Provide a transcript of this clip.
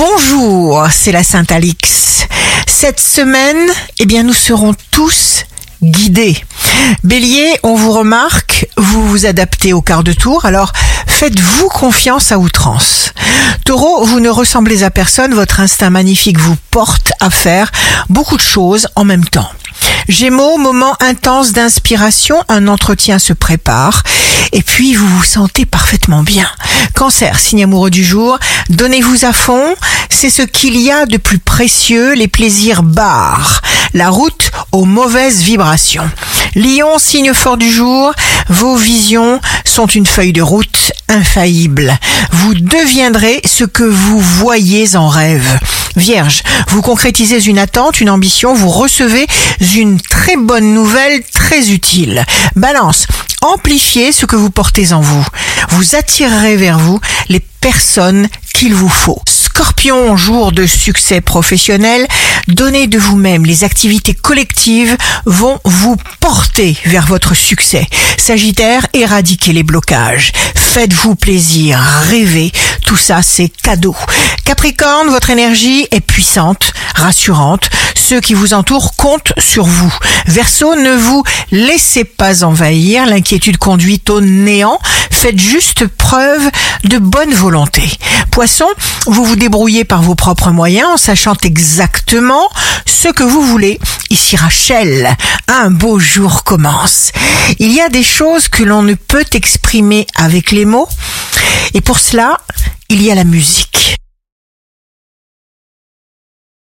Bonjour, c'est la Sainte Alix. Cette semaine, eh bien, nous serons tous guidés. Bélier, on vous remarque, vous vous adaptez au quart de tour, alors faites-vous confiance à outrance. Taureau, vous ne ressemblez à personne, votre instinct magnifique vous porte à faire beaucoup de choses en même temps. Gémeaux, moment intense d'inspiration, un entretien se prépare et puis vous vous sentez parfaitement bien. Cancer, signe amoureux du jour, donnez-vous à fond, c'est ce qu'il y a de plus précieux, les plaisirs barrent la route aux mauvaises vibrations. Lion, signe fort du jour, vos visions sont une feuille de route infaillible. Vous deviendrez ce que vous voyez en rêve. Vierge, vous concrétisez une attente, une ambition, vous recevez une très bonne nouvelle très utile. Balance, amplifiez ce que vous portez en vous. Vous attirerez vers vous les personnes qu'il vous faut. Scorpion, jour de succès professionnel, donnez de vous-même. Les activités collectives vont vous porter vers votre succès. Sagittaire, éradiquez les blocages. Faites-vous plaisir, rêvez. Tout ça, c'est cadeau. Capricorne, votre énergie est puissante, rassurante. Ceux qui vous entourent comptent sur vous. Verseau, ne vous laissez pas envahir. L'inquiétude conduit au néant. Faites juste preuve de bonne volonté. Poisson, vous vous débrouillez par vos propres moyens en sachant exactement ce que vous voulez. Ici Rachel, un beau jour commence. Il y a des choses que l'on ne peut exprimer avec les mots et pour cela, il y a la musique.